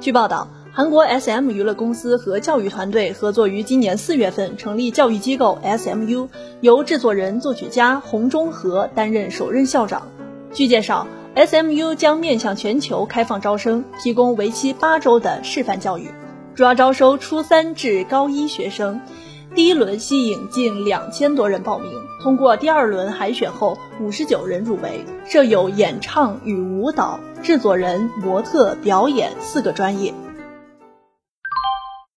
据报道，韩国 SM 娱乐公司和教育团队合作于今年四月份成立教育机构 SMU，由制作人、作曲家洪忠和担任首任校长。据介绍，SMU 将面向全球开放招生，提供为期八周的示范教育，主要招收初三至高一学生。第一轮吸引近两千多人报名，通过第二轮海选后，五十九人入围，设有演唱与舞蹈、制作人、模特、表演四个专业。